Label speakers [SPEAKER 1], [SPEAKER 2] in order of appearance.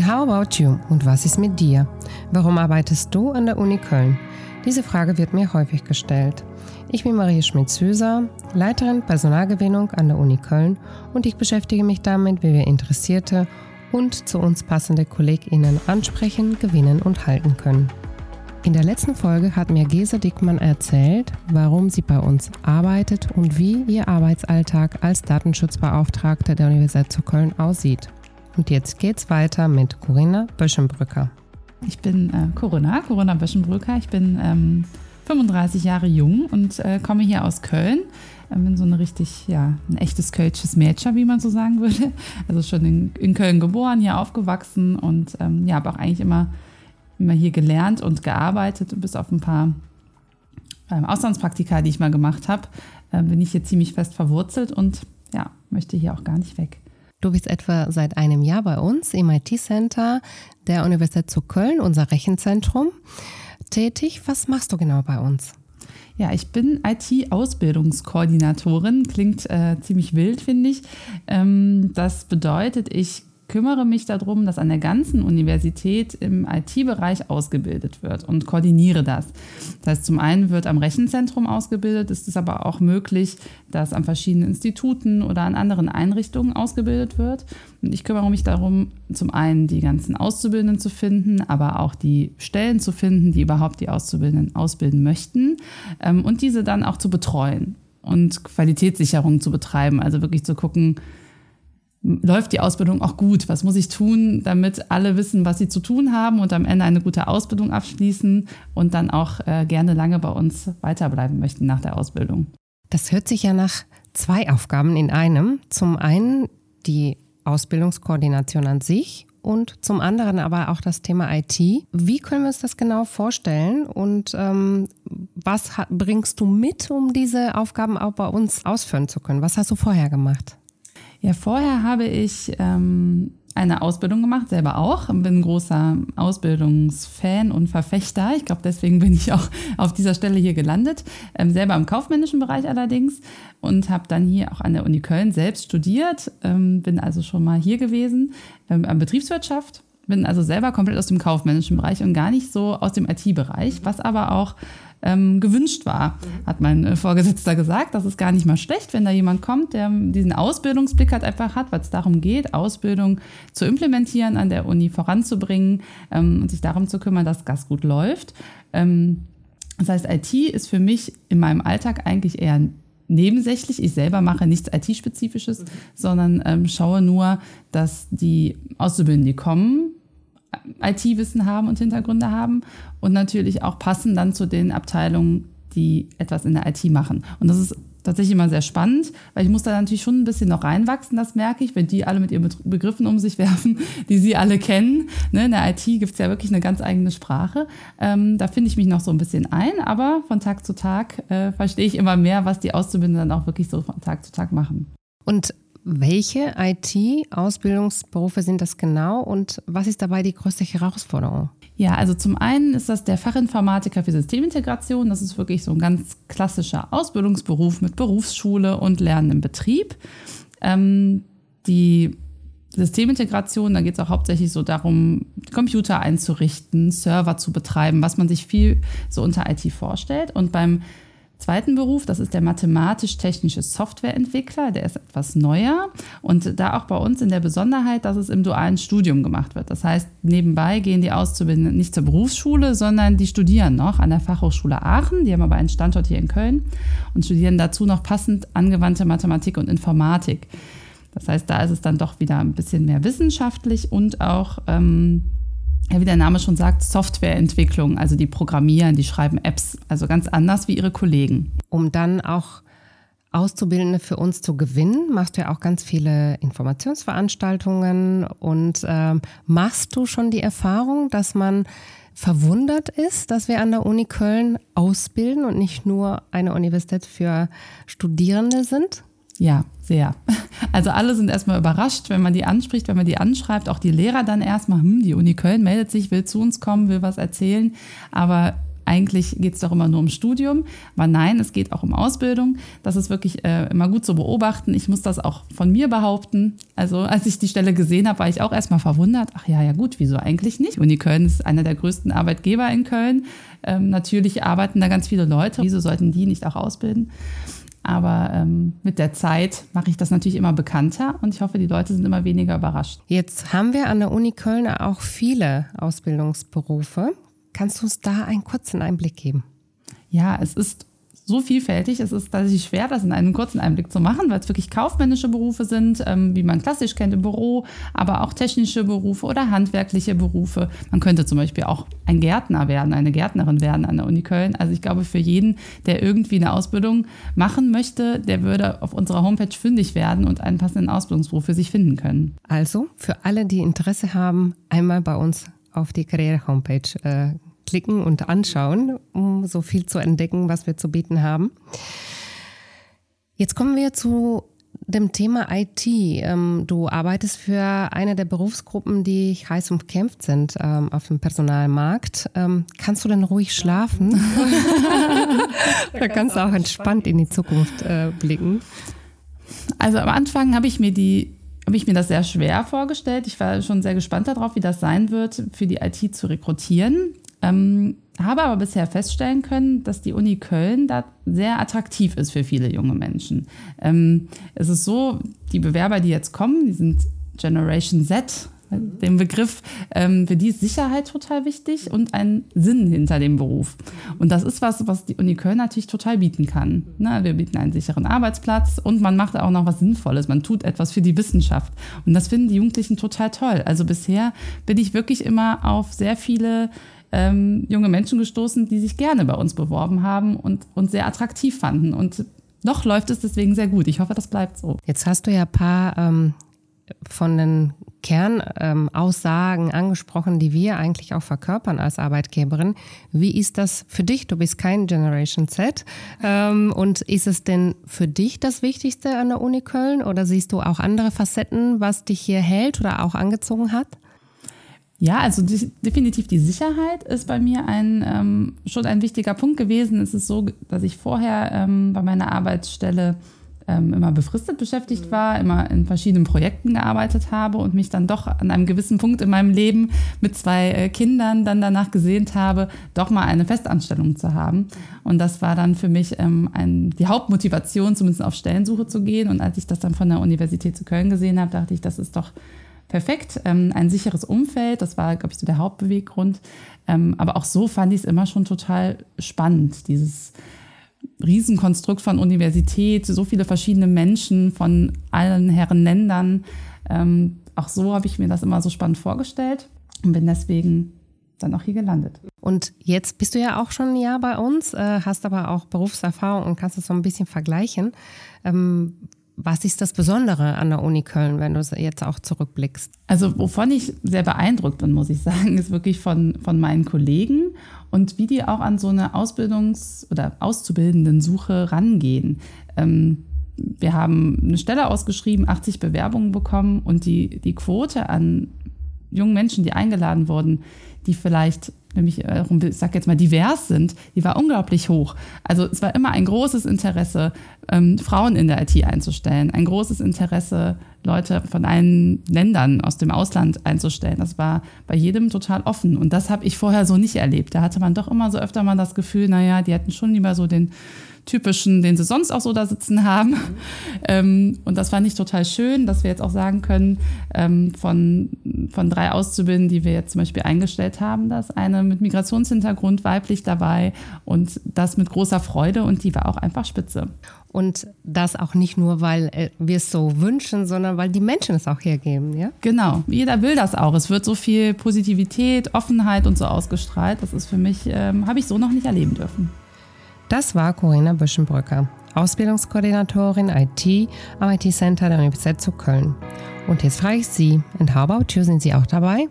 [SPEAKER 1] How about you? Und was ist mit dir? Warum arbeitest du an der Uni Köln? Diese Frage wird mir häufig gestellt. Ich bin Marie Schmidt-Süßer, Leiterin Personalgewinnung an der Uni Köln und ich beschäftige mich damit, wie wir Interessierte und zu uns passende KollegInnen ansprechen, gewinnen und halten können. In der letzten Folge hat mir Gesa Dickmann erzählt, warum sie bei uns arbeitet und wie ihr Arbeitsalltag als Datenschutzbeauftragte der Universität zu Köln aussieht. Und jetzt geht's weiter mit Corinna Böschenbrücker.
[SPEAKER 2] Ich bin äh, Corinna, Corinna Böschenbrücker. Ich bin ähm, 35 Jahre jung und äh, komme hier aus Köln. Ich bin so eine richtig, ja, ein echtes kölsches Mädchen, wie man so sagen würde. Also schon in, in Köln geboren, hier aufgewachsen und ähm, ja, habe auch eigentlich immer, immer hier gelernt und gearbeitet, bis auf ein paar ähm, Auslandspraktika, die ich mal gemacht habe, äh, bin ich hier ziemlich fest verwurzelt und ja, möchte hier auch gar nicht weg.
[SPEAKER 1] Du bist etwa seit einem Jahr bei uns im IT-Center der Universität zu Köln, unser Rechenzentrum, tätig. Was machst du genau bei uns?
[SPEAKER 2] Ja, ich bin IT-Ausbildungskoordinatorin. Klingt äh, ziemlich wild, finde ich. Ähm, das bedeutet, ich kümmere mich darum, dass an der ganzen Universität im IT-Bereich ausgebildet wird und koordiniere das. Das heißt, zum einen wird am Rechenzentrum ausgebildet, ist es aber auch möglich, dass an verschiedenen Instituten oder an anderen Einrichtungen ausgebildet wird. Und ich kümmere mich darum, zum einen die ganzen Auszubildenden zu finden, aber auch die Stellen zu finden, die überhaupt die Auszubildenden ausbilden möchten ähm, und diese dann auch zu betreuen und Qualitätssicherung zu betreiben. Also wirklich zu gucken, läuft die Ausbildung auch gut? Was muss ich tun, damit alle wissen, was sie zu tun haben und am Ende eine gute Ausbildung abschließen und dann auch äh, gerne lange bei uns weiterbleiben möchten nach der Ausbildung?
[SPEAKER 1] Das hört sich ja nach zwei Aufgaben in einem. Zum einen die Ausbildungskoordination an sich und zum anderen aber auch das Thema IT. Wie können wir uns das genau vorstellen und ähm, was bringst du mit, um diese Aufgaben auch bei uns ausführen zu können? Was hast du vorher gemacht?
[SPEAKER 2] Ja, vorher habe ich ähm, eine Ausbildung gemacht, selber auch. Bin ein großer Ausbildungsfan und Verfechter. Ich glaube, deswegen bin ich auch auf dieser Stelle hier gelandet. Ähm, selber im kaufmännischen Bereich allerdings und habe dann hier auch an der Uni Köln selbst studiert. Ähm, bin also schon mal hier gewesen, ähm, an Betriebswirtschaft. Bin also selber komplett aus dem kaufmännischen Bereich und gar nicht so aus dem IT-Bereich, was aber auch ähm, gewünscht war, hat mein äh, Vorgesetzter gesagt. Das ist gar nicht mal schlecht, wenn da jemand kommt, der diesen Ausbildungsblick halt einfach hat, weil es darum geht, Ausbildung zu implementieren, an der Uni voranzubringen ähm, und sich darum zu kümmern, dass das gut läuft. Ähm, das heißt, IT ist für mich in meinem Alltag eigentlich eher nebensächlich. Ich selber mache nichts IT-Spezifisches, mhm. sondern ähm, schaue nur, dass die Auszubildenden, die kommen, IT-Wissen haben und Hintergründe haben und natürlich auch passen dann zu den Abteilungen, die etwas in der IT machen. Und das ist tatsächlich immer sehr spannend, weil ich muss da natürlich schon ein bisschen noch reinwachsen, das merke ich, wenn die alle mit ihren Begriffen um sich werfen, die sie alle kennen. Ne, in der IT gibt es ja wirklich eine ganz eigene Sprache. Ähm, da finde ich mich noch so ein bisschen ein, aber von Tag zu Tag äh, verstehe ich immer mehr, was die Auszubildenden dann auch wirklich so von Tag zu Tag machen.
[SPEAKER 1] Und welche IT-Ausbildungsberufe sind das genau und was ist dabei die größte Herausforderung?
[SPEAKER 2] Ja, also zum einen ist das der Fachinformatiker für Systemintegration. Das ist wirklich so ein ganz klassischer Ausbildungsberuf mit Berufsschule und Lernen im Betrieb. Ähm, die Systemintegration, da geht es auch hauptsächlich so darum, Computer einzurichten, Server zu betreiben, was man sich viel so unter IT vorstellt. Und beim zweiten Beruf, das ist der mathematisch-technische Softwareentwickler, der ist etwas neuer und da auch bei uns in der Besonderheit, dass es im dualen Studium gemacht wird. Das heißt, nebenbei gehen die Auszubildenden nicht zur Berufsschule, sondern die studieren noch an der Fachhochschule Aachen, die haben aber einen Standort hier in Köln und studieren dazu noch passend angewandte Mathematik und Informatik. Das heißt, da ist es dann doch wieder ein bisschen mehr wissenschaftlich und auch ähm, ja, wie der Name schon sagt, Softwareentwicklung. Also die programmieren, die schreiben Apps, also ganz anders wie ihre Kollegen.
[SPEAKER 1] Um dann auch Auszubildende für uns zu gewinnen, machst du ja auch ganz viele Informationsveranstaltungen und äh, machst du schon die Erfahrung, dass man verwundert ist, dass wir an der Uni Köln ausbilden und nicht nur eine Universität für Studierende sind?
[SPEAKER 2] Ja, sehr. Also alle sind erstmal überrascht, wenn man die anspricht, wenn man die anschreibt. Auch die Lehrer dann erstmal, hm, die Uni Köln meldet sich, will zu uns kommen, will was erzählen. Aber eigentlich geht es doch immer nur um Studium. Aber nein, es geht auch um Ausbildung. Das ist wirklich äh, immer gut zu beobachten. Ich muss das auch von mir behaupten. Also als ich die Stelle gesehen habe, war ich auch erstmal verwundert. Ach ja, ja gut, wieso eigentlich nicht? Uni Köln ist einer der größten Arbeitgeber in Köln. Ähm, natürlich arbeiten da ganz viele Leute. Wieso sollten die nicht auch ausbilden? Aber ähm, mit der Zeit mache ich das natürlich immer bekannter und ich hoffe, die Leute sind immer weniger überrascht.
[SPEAKER 1] Jetzt haben wir an der Uni Köln auch viele Ausbildungsberufe. Kannst du uns da einen kurzen Einblick geben?
[SPEAKER 2] Ja, es ist so vielfältig. Es ist tatsächlich schwer, das in einem kurzen Einblick zu machen, weil es wirklich kaufmännische Berufe sind, ähm, wie man klassisch kennt im Büro, aber auch technische Berufe oder handwerkliche Berufe. Man könnte zum Beispiel auch ein Gärtner werden, eine Gärtnerin werden an der Uni Köln. Also ich glaube, für jeden, der irgendwie eine Ausbildung machen möchte, der würde auf unserer Homepage fündig werden und einen passenden Ausbildungsberuf für sich finden können.
[SPEAKER 1] Also für alle, die Interesse haben, einmal bei uns auf die Karriere-Homepage äh, klicken und anschauen, um so viel zu entdecken, was wir zu bieten haben. Jetzt kommen wir zu dem Thema IT. Ähm, du arbeitest für eine der Berufsgruppen, die heiß umkämpft sind ähm, auf dem Personalmarkt. Ähm, kannst du denn ruhig schlafen? da kannst du auch entspannt in die Zukunft äh, blicken.
[SPEAKER 2] Also am Anfang habe ich mir die habe ich mir das sehr schwer vorgestellt. Ich war schon sehr gespannt darauf, wie das sein wird, für die IT zu rekrutieren. Ähm, habe aber bisher feststellen können, dass die Uni Köln da sehr attraktiv ist für viele junge Menschen. Ähm, es ist so, die Bewerber, die jetzt kommen, die sind Generation Z, dem Begriff, ähm, für die ist Sicherheit total wichtig und ein Sinn hinter dem Beruf. Und das ist was, was die Uni Köln natürlich total bieten kann. Ne? Wir bieten einen sicheren Arbeitsplatz und man macht auch noch was Sinnvolles. Man tut etwas für die Wissenschaft. Und das finden die Jugendlichen total toll. Also bisher bin ich wirklich immer auf sehr viele ähm, junge Menschen gestoßen, die sich gerne bei uns beworben haben und uns sehr attraktiv fanden. Und noch läuft es deswegen sehr gut. Ich hoffe, das bleibt so.
[SPEAKER 1] Jetzt hast du ja ein paar ähm, von den Kernaussagen ähm, angesprochen, die wir eigentlich auch verkörpern als Arbeitgeberin. Wie ist das für dich? Du bist kein Generation Z. Ähm, und ist es denn für dich das Wichtigste an der Uni Köln oder siehst du auch andere Facetten, was dich hier hält oder auch angezogen hat?
[SPEAKER 2] Ja, also die, definitiv die Sicherheit ist bei mir ein, ähm, schon ein wichtiger Punkt gewesen. Es ist so, dass ich vorher ähm, bei meiner Arbeitsstelle ähm, immer befristet beschäftigt war, immer in verschiedenen Projekten gearbeitet habe und mich dann doch an einem gewissen Punkt in meinem Leben mit zwei äh, Kindern dann danach gesehnt habe, doch mal eine Festanstellung zu haben. Und das war dann für mich ähm, ein, die Hauptmotivation, zumindest auf Stellensuche zu gehen. Und als ich das dann von der Universität zu Köln gesehen habe, dachte ich, das ist doch perfekt. Ähm, ein sicheres Umfeld, das war, glaube ich, so der Hauptbeweggrund. Ähm, aber auch so fand ich es immer schon total spannend, dieses Riesenkonstrukt von Universität, so viele verschiedene Menschen von allen Herren Ländern. Ähm, auch so habe ich mir das immer so spannend vorgestellt und bin deswegen dann auch hier gelandet.
[SPEAKER 1] Und jetzt bist du ja auch schon ein Jahr bei uns, äh, hast aber auch Berufserfahrung und kannst es so ein bisschen vergleichen. Was ist das Besondere an der Uni Köln, wenn du jetzt auch zurückblickst?
[SPEAKER 2] Also wovon ich sehr beeindruckt bin, muss ich sagen, ist wirklich von, von meinen Kollegen und wie die auch an so eine Ausbildungs- oder Auszubildenden-Suche rangehen. Ähm, wir haben eine Stelle ausgeschrieben, 80 Bewerbungen bekommen und die, die Quote an jungen Menschen, die eingeladen wurden, die vielleicht nämlich, äh, ich sag jetzt mal, divers sind, die war unglaublich hoch. Also es war immer ein großes Interesse, ähm, Frauen in der IT einzustellen, ein großes Interesse, Leute von allen Ländern aus dem Ausland einzustellen. Das war bei jedem total offen. Und das habe ich vorher so nicht erlebt. Da hatte man doch immer so öfter mal das Gefühl, naja, die hätten schon lieber so den typischen, den sie sonst auch so da sitzen haben. Mhm. Ähm, und das fand ich total schön, dass wir jetzt auch sagen können, ähm, von, von drei Auszubildenden, die wir jetzt zum Beispiel eingestellt haben, dass eine mit Migrationshintergrund weiblich dabei und das mit großer Freude und die war auch einfach spitze.
[SPEAKER 1] Und das auch nicht nur, weil äh, wir es so wünschen, sondern weil die Menschen es auch hergeben, ja?
[SPEAKER 2] Genau. Jeder will das auch. Es wird so viel Positivität, Offenheit und so ausgestrahlt. Das ist für mich, ähm, habe ich so noch nicht erleben dürfen.
[SPEAKER 1] Das war Corinna Büschenbrücker, Ausbildungskoordinatorin IT am IT-Center der Universität zu Köln. Und jetzt frage ich Sie, in how about you, sind Sie auch dabei?